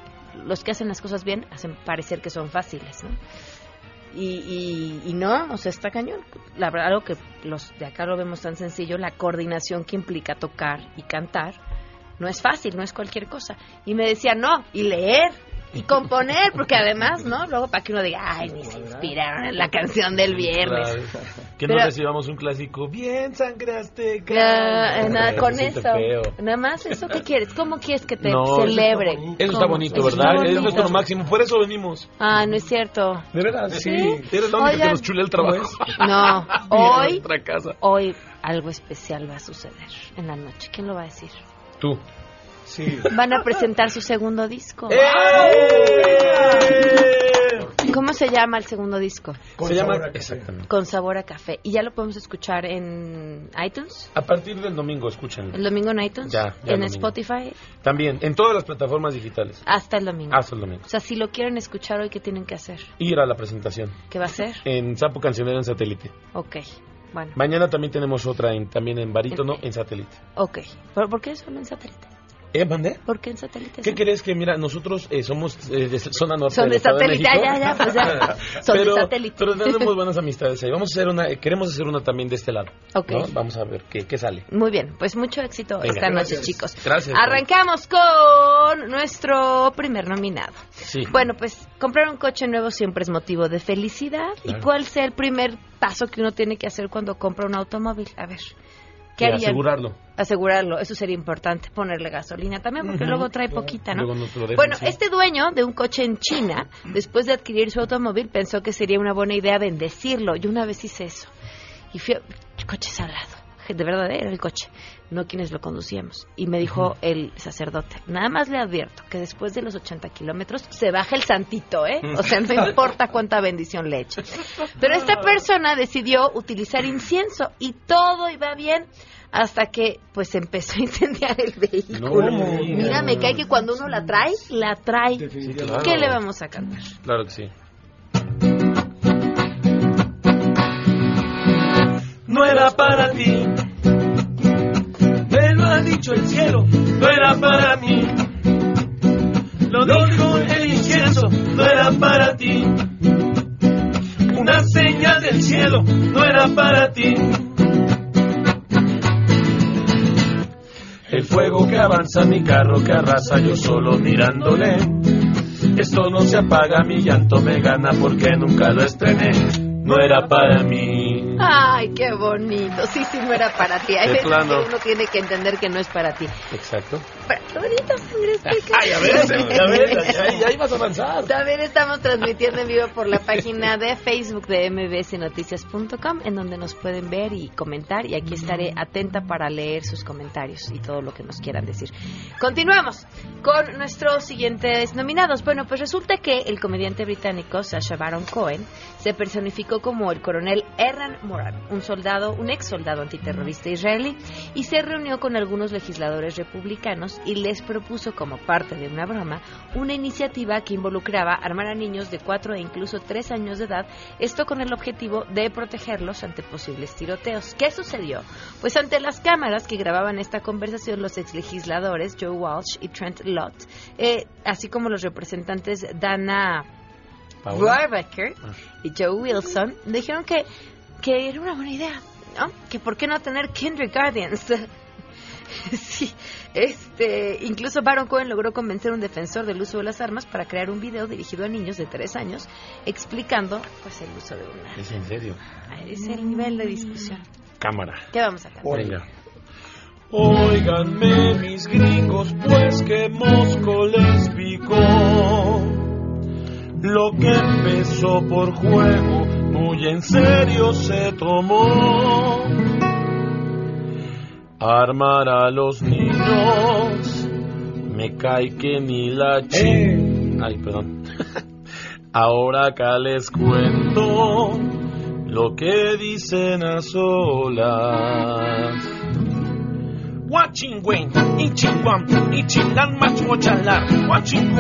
los que hacen las cosas bien hacen parecer que son fáciles, ¿no? Y, y, y no, o sea, está cañón. La verdad, algo que los de acá lo vemos tan sencillo, la coordinación que implica tocar y cantar, no es fácil, no es cualquier cosa. Y me decía, no, y leer, y componer, porque además, ¿no? Luego para que uno diga, ay, ni se inspiraron en la canción del viernes. Claro. Que Pero- no recibamos un clásico. Bien, sangre azteca. Eh, nada, con eso. feo. Nada más, ¿eso qué quieres? ¿Cómo quieres que te No, eso está bonito. Eso está ¿Cómo? bonito, Eso está ¿verdad? Es bonito. nuestro máximo. Por eso venimos. Ah, no es cierto. De veras, sí. ¿Sí? Eres la única Oigan. que nos chulea el trabajo. No, [LAUGHS] Mira, hoy, casa. hoy algo especial va a suceder en la noche. ¿Quién lo va a decir? Tú. Sí. Van a presentar su segundo disco. ¡Eh! ¿Cómo se llama el segundo disco? Se llama exactamente. Con sabor a café. ¿Y ya lo podemos escuchar en iTunes? A partir del domingo, escúchenlo. ¿El domingo en iTunes? Ya, ya ¿En domingo. Spotify? También, en todas las plataformas digitales. Hasta el domingo. Hasta el domingo. O sea, si lo quieren escuchar hoy, ¿qué tienen que hacer? Ir a la presentación. ¿Qué va a ser? En Sapo Cancionero en satélite. Ok, bueno. Mañana también tenemos otra en, también en Barítono en satélite. Ok. ¿Por, por qué solo en satélite? ¿Eh, mandé? ¿Por qué en satélite? ¿Qué crees que, mira, nosotros eh, somos eh, de zona norte Son de Estado satélite, ya, ya, pues ya. [LAUGHS] Son de pero, satélite. Pero tenemos [LAUGHS] buenas amistades ahí. Vamos a hacer una, eh, queremos hacer una también de este lado. Ok. ¿no? Vamos a ver qué, qué sale. Muy bien, pues mucho éxito Venga, esta noche, gracias. chicos. Gracias. Arrancamos con nuestro primer nominado. Sí. Bueno, pues comprar un coche nuevo siempre es motivo de felicidad. ¿Y cuál sea el primer paso que uno tiene que hacer cuando compra un automóvil? A ver, ¿qué Y harían? asegurarlo. Asegurarlo, eso sería importante, ponerle gasolina también, porque luego trae claro. poquita, ¿no? Dejan, bueno, sí. este dueño de un coche en China, después de adquirir su automóvil, pensó que sería una buena idea bendecirlo. Yo una vez hice eso. Y fui a... coche sagrado. De verdad, era el coche, no quienes lo conducíamos. Y me dijo el sacerdote, nada más le advierto que después de los 80 kilómetros se baja el santito, ¿eh? O sea, no [LAUGHS] importa cuánta bendición le eche. Pero esta persona decidió utilizar incienso y todo iba bien hasta que pues empezó a incendiar el vehículo. No. Mira, me cae que cuando uno la trae, la trae. claro. ¿Qué le vamos a cantar? Claro que sí. No era para ti. Me lo ha dicho el cielo, no era para mí. Lo dijo el incienso, no era para ti. Una señal del cielo, no era para ti. El fuego que avanza, mi carro que arrasa, yo solo mirándole. Esto no se apaga, mi llanto me gana porque nunca lo estrené. No era para mí. Ay, qué bonito. Sí, sí, no era para ti. Hay veces plano. que uno tiene que entender que no es para ti. Exacto. Pero qué bonito, Sangre Azteca. Ay, a ver, a ver, ya, ya ibas a avanzar. También estamos transmitiendo en vivo por la página de Facebook de mbsnoticias.com, en donde nos pueden ver y comentar. Y aquí estaré atenta para leer sus comentarios y todo lo que nos quieran decir. Continuamos con nuestros siguientes nominados. Bueno, pues resulta que el comediante británico Sacha Baron Cohen se personificó como el coronel Erran Moran, un soldado, un ex soldado antiterrorista israelí, y se reunió con algunos legisladores republicanos y les propuso como parte de una broma una iniciativa que involucraba armar a niños de 4 e incluso 3 años de edad, esto con el objetivo de protegerlos ante posibles tiroteos. ¿Qué sucedió? Pues ante las cámaras que grababan esta conversación, los ex legisladores Joe Walsh y Trent Lott, eh, así como los representantes Dana Paola. Rohrabacher y Joe Wilson dijeron que, que era una buena idea, ¿no? Que por qué no tener kindergartens. [LAUGHS] sí, este, incluso Baron Cohen logró convencer a un defensor del uso de las armas para crear un video dirigido a niños de tres años explicando pues el uso de una. Es en serio. Es el nivel de discusión. Cámara. ¿Qué vamos a cantar? Venga. Óiganme mis gringos, pues que Mosco les picó. Lo que empezó por juego, muy en serio se tomó. Armar a los niños, me cae que ni la chi... Ay, perdón. [LAUGHS] Ahora acá les cuento lo que dicen a solas. Watching Wayne, Ichingwan, Ichingan Machuochalar, Watching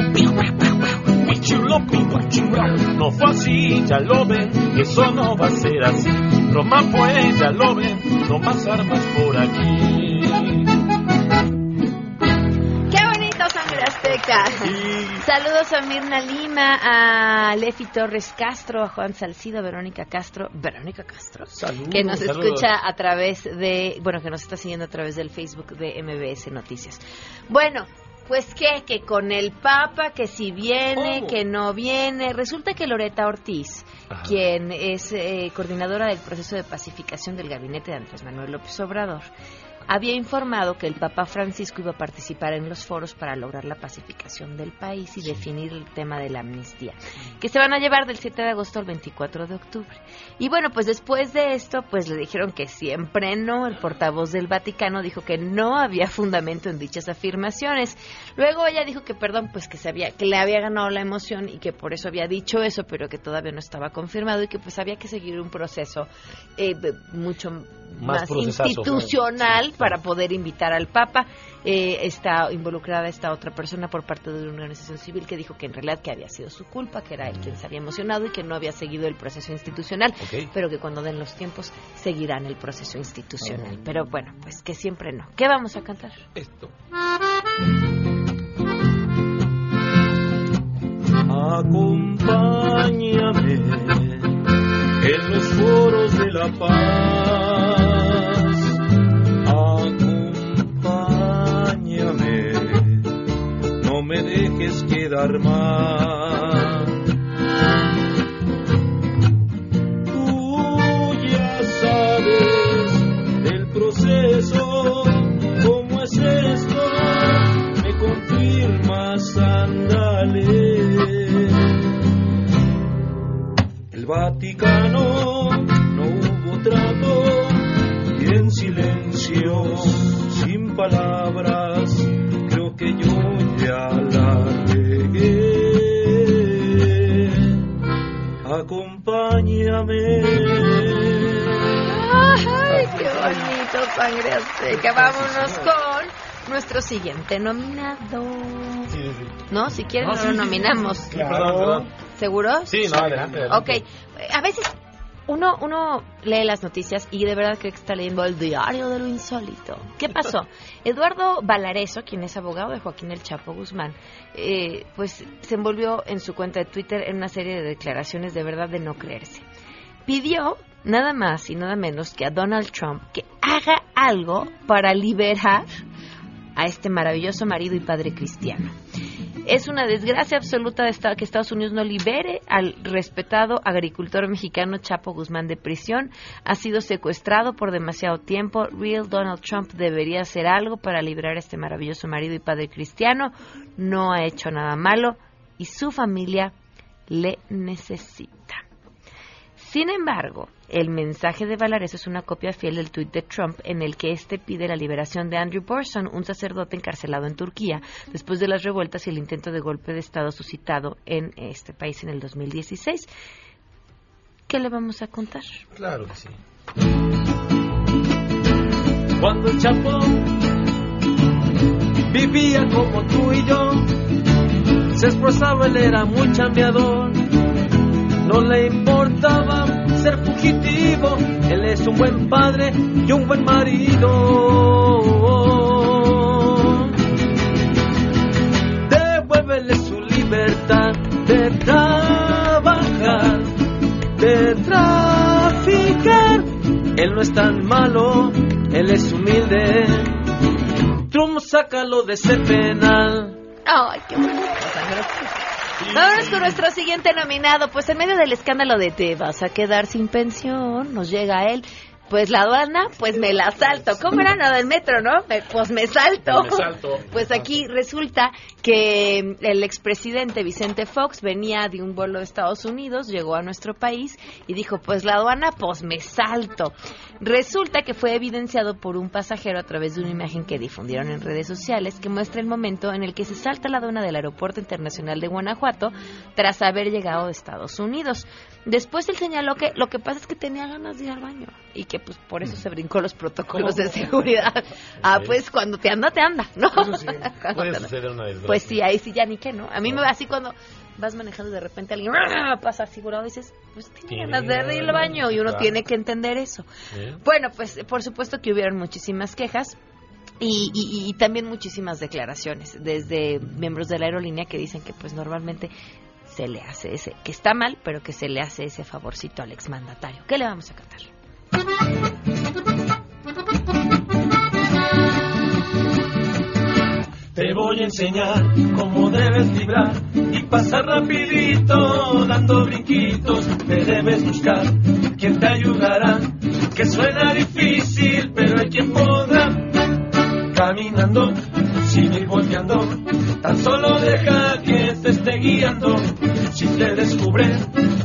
Michulopi, Watching No fue así, ya lo ven, eso no va a ser así. Roma pues, ya lo ven, no más armas por aquí. ¡Qué bonito, Sangre Azteca! Saludos a Mirna Lima, a Lefi Torres Castro, a Juan Salcido, a Verónica Castro, Verónica Castro, Saludos, que nos saludos. escucha a través de, bueno, que nos está siguiendo a través del Facebook de MBS Noticias. Bueno, pues qué, que con el Papa, que si viene, ¿Cómo? que no viene. Resulta que Loreta Ortiz, Ajá. quien es eh, coordinadora del proceso de pacificación del gabinete de Andrés Manuel López Obrador, había informado que el Papa Francisco iba a participar en los foros para lograr la pacificación del país y definir el tema de la amnistía, que se van a llevar del 7 de agosto al 24 de octubre. Y bueno, pues después de esto, pues le dijeron que siempre no. El portavoz del Vaticano dijo que no había fundamento en dichas afirmaciones. Luego ella dijo que, perdón, pues que, se había, que le había ganado la emoción y que por eso había dicho eso, pero que todavía no estaba confirmado y que pues había que seguir un proceso eh, mucho Más institucional. Para poder invitar al Papa. Eh, está involucrada esta otra persona por parte de una organización civil que dijo que en realidad que había sido su culpa, que era él quien se había emocionado y que no había seguido el proceso institucional, pero que cuando den los tiempos seguirán el proceso institucional. Pero bueno, pues que siempre no. ¿Qué vamos a cantar? Esto. Acompáñame en los foros de la paz. armar. Sangre azteca! Vámonos con nuestro siguiente nominado. ¿No? Si quieren, No, no, sí, lo sí, sí. nominamos. Sí, perdón, perdón. ¿Seguros? Sí, no, adelante, adelante. Ok. A veces uno, uno lee las noticias y de verdad cree que está leyendo el diario de lo insólito. ¿Qué pasó? [LAUGHS] Eduardo Valareso, quien es abogado de Joaquín El Chapo Guzmán, eh, pues se envolvió en su cuenta de Twitter en una serie de declaraciones de verdad de no creerse. Pidió nada más y nada menos que a Donald Trump que haga algo para liberar a este maravilloso marido y padre cristiano. Es una desgracia absoluta de que Estados Unidos no libere al respetado agricultor mexicano Chapo Guzmán de prisión. Ha sido secuestrado por demasiado tiempo. Real Donald Trump debería hacer algo para liberar a este maravilloso marido y padre cristiano. No ha hecho nada malo y su familia le necesita. Sin embargo, el mensaje de Valares es una copia fiel del tuit de Trump en el que éste pide la liberación de Andrew Borson, un sacerdote encarcelado en Turquía después de las revueltas y el intento de golpe de Estado suscitado en este país en el 2016. ¿Qué le vamos a contar? Claro que sí. Cuando el Chapo vivía como tú y yo, se esforzaba, él era muy chambeador. No le importaba ser fugitivo, él es un buen padre y un buen marido. Devuélvele su libertad de trabajar, de traficar. Él no es tan malo, él es humilde. Trump, sácalo de ese penal. ¡Ay, qué bonito! Vámonos con nuestro siguiente nominado. Pues en medio del escándalo de te vas a quedar sin pensión, nos llega él. Pues la aduana, pues me la salto. ¿Cómo era lo del metro, no? Me- pues me salto. Me salto. Pues aquí resulta que el expresidente Vicente Fox venía de un vuelo de Estados Unidos, llegó a nuestro país y dijo, pues la aduana, pues me salto. Resulta que fue evidenciado por un pasajero a través de una imagen que difundieron en redes sociales que muestra el momento en el que se salta la aduana del Aeropuerto Internacional de Guanajuato tras haber llegado de Estados Unidos. Después él señaló que lo que pasa es que tenía ganas de ir al baño y que pues por eso se brincó los protocolos de seguridad. Ah, pues cuando te anda, te anda, ¿no? [LAUGHS] Puede suceder una desgracia. Pues sí, ahí sí ya ni qué, ¿no? A mí me va así cuando vas manejando de repente alguien [LAUGHS] pasa así volado y dices, pues tiene Tiene ganas de ir al baño y uno claro. tiene que entender eso. ¿Eh? Bueno, pues por supuesto que hubieron muchísimas quejas. Y, y- y también muchísimas declaraciones desde miembros de la aerolínea que dicen que pues normalmente se le hace ese, que está mal, pero que se le hace ese favorcito al exmandatario. ¿Qué le vamos a cantar? Te voy a enseñar cómo debes vibrar y pasar rapidito dando brinquitos. Te debes buscar quien te ayudará. Que suena difícil, pero hay quien podrá sin volteando. Tan solo deja que te esté guiando. Si te descubre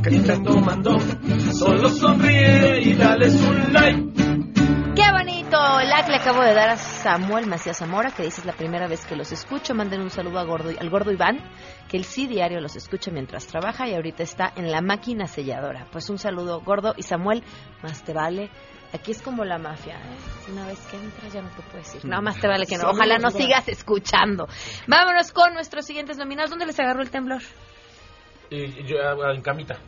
que te solo sonríe y dale un like. Qué bonito like le acabo de dar a Samuel Macías Zamora, que dice es la primera vez que los escucho. Manden un saludo a Gordo, al gordo Iván, que el sí diario los escucha mientras trabaja y ahorita está en la máquina selladora. Pues un saludo, Gordo y Samuel, más te vale Aquí es como la mafia, ¿eh? Una vez que entras ya no te puedes ir. No, más te vale que no. Ojalá no sigas escuchando. Vámonos con nuestros siguientes nominados. ¿Dónde les agarró el temblor? Y yo, ah, en camita.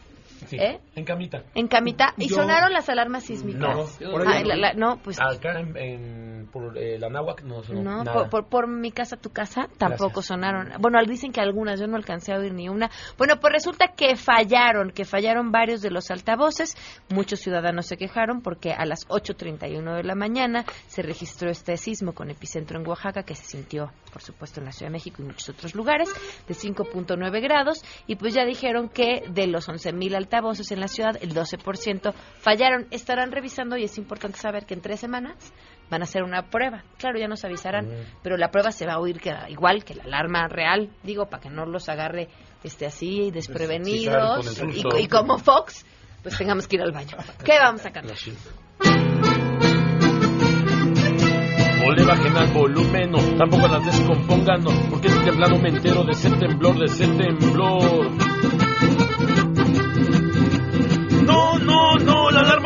Sí, ¿Eh? En camita. En camita. ¿Y Yo- sonaron las alarmas sísmicas? No, por Ah, ahí la- la- no, pues Acá en, en- por eh, la náhuac no sonó No, nada. por, por, por mi casa, tu casa, tampoco sonaron. Bueno, dicen que algunas, yo no alcancé a oír ni una. Bueno, pues resulta que fallaron, que fallaron varios de los altavoces. Muchos ciudadanos se quejaron porque a las 8.31 de la mañana se registró este sismo con epicentro en Oaxaca, que se sintió, por supuesto, en la Ciudad de México y muchos otros lugares, de 5.9 grados. Y pues ya dijeron que de los 11.000 altavoces en la ciudad, el 12% fallaron. Estarán revisando y es importante saber que en tres semanas van a hacer una prueba. Claro, ya nos avisarán, pero la prueba se va a oír que, igual que la alarma real, digo, para que no los agarre este así desprevenidos Sí, claro, y, como Fox, pues tengamos que ir al baño. [LAUGHS] ¿Qué vamos a cantar? No le bajen al volumen, no, tampoco las descompongan, no, porque es temblado me entero de ese temblor, de ese temblor.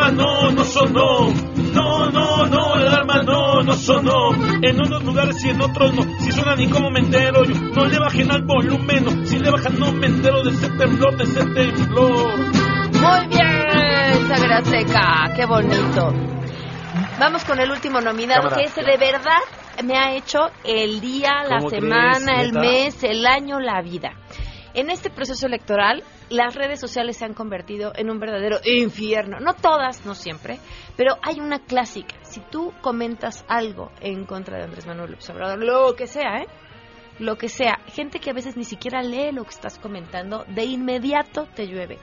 Alarma no, no sonó. No, no, no, la alarma no, no sonó. En unos lugares y en otros no. Si suena ni como me entero yo. No le bajen al volumen, no. Si le bajan no me entero de ese temblor, de ese temblor. Muy bien, Sagra Seca, qué bonito. Vamos con el último nominado, Cámara. que ese de verdad me ha hecho el día, la ¿Cómo semana, crees, el neta? mes, el año, la vida. En este proceso electoral, las redes sociales se han convertido en un verdadero infierno. No todas, no siempre, pero hay una clásica. Si tú comentas algo en contra de Andrés Manuel López Obrador, lo que sea, ¿eh? Lo que sea, gente que a veces ni siquiera lee lo que estás comentando, de inmediato te llueve.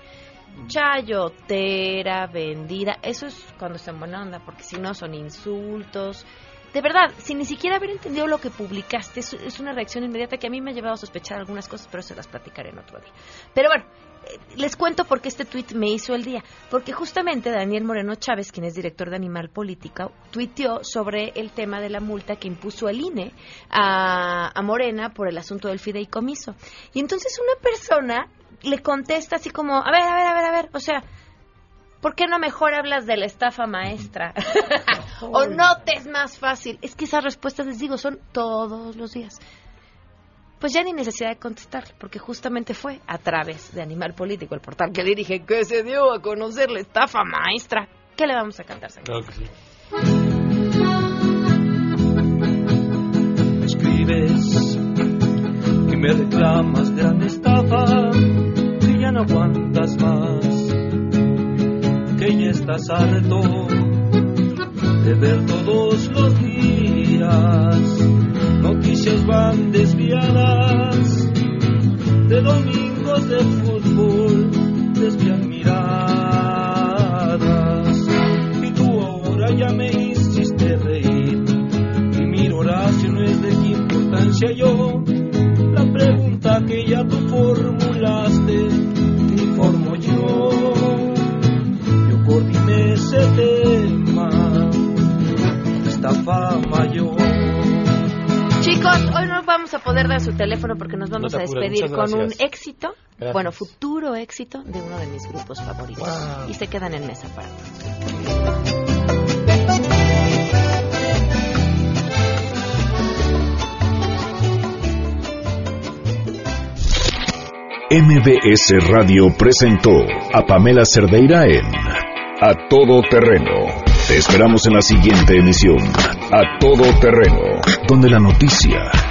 Chayotera, vendida, eso es cuando está en buena onda, porque si no son insultos. De verdad, sin ni siquiera haber entendido lo que publicaste, es, es una reacción inmediata que a mí me ha llevado a sospechar algunas cosas, pero se las platicaré en otro día. Pero bueno, eh, les cuento por qué este tuit me hizo el día. Porque justamente Daniel Moreno Chávez, quien es director de Animal Política, tuiteó sobre el tema de la multa que impuso el INE a, a Morena por el asunto del fideicomiso. Y entonces una persona le contesta así como, a ver, a ver, a ver, a ver, o sea, ¿por qué no mejor hablas de la estafa maestra? [LAUGHS] o no te es más fácil. Es que esas respuestas, les digo, son todos los días. Pues ya ni necesidad de contestar, porque justamente fue a través de Animal Político, el portal que dirige, que se dio a conocer la estafa maestra. ¿Qué le vamos a cantar, señor? Claro que sí. escribes y me reclamas de la estafa que ya no aguantas más que ya estás harto de ver todos los días noticias van desviadas de domingos de fútbol desvían miradas. Y tú ahora ya me vamos a poder dar su teléfono porque nos vamos No a despedir con un éxito, Gracias. bueno, futuro éxito de uno de mis grupos favoritos. Wow. Y se quedan en mesa para todos. MBS Radio presentó a Pamela Cerdeira en A Todo Terreno. Te esperamos en la siguiente emisión, A Todo Terreno, donde la noticia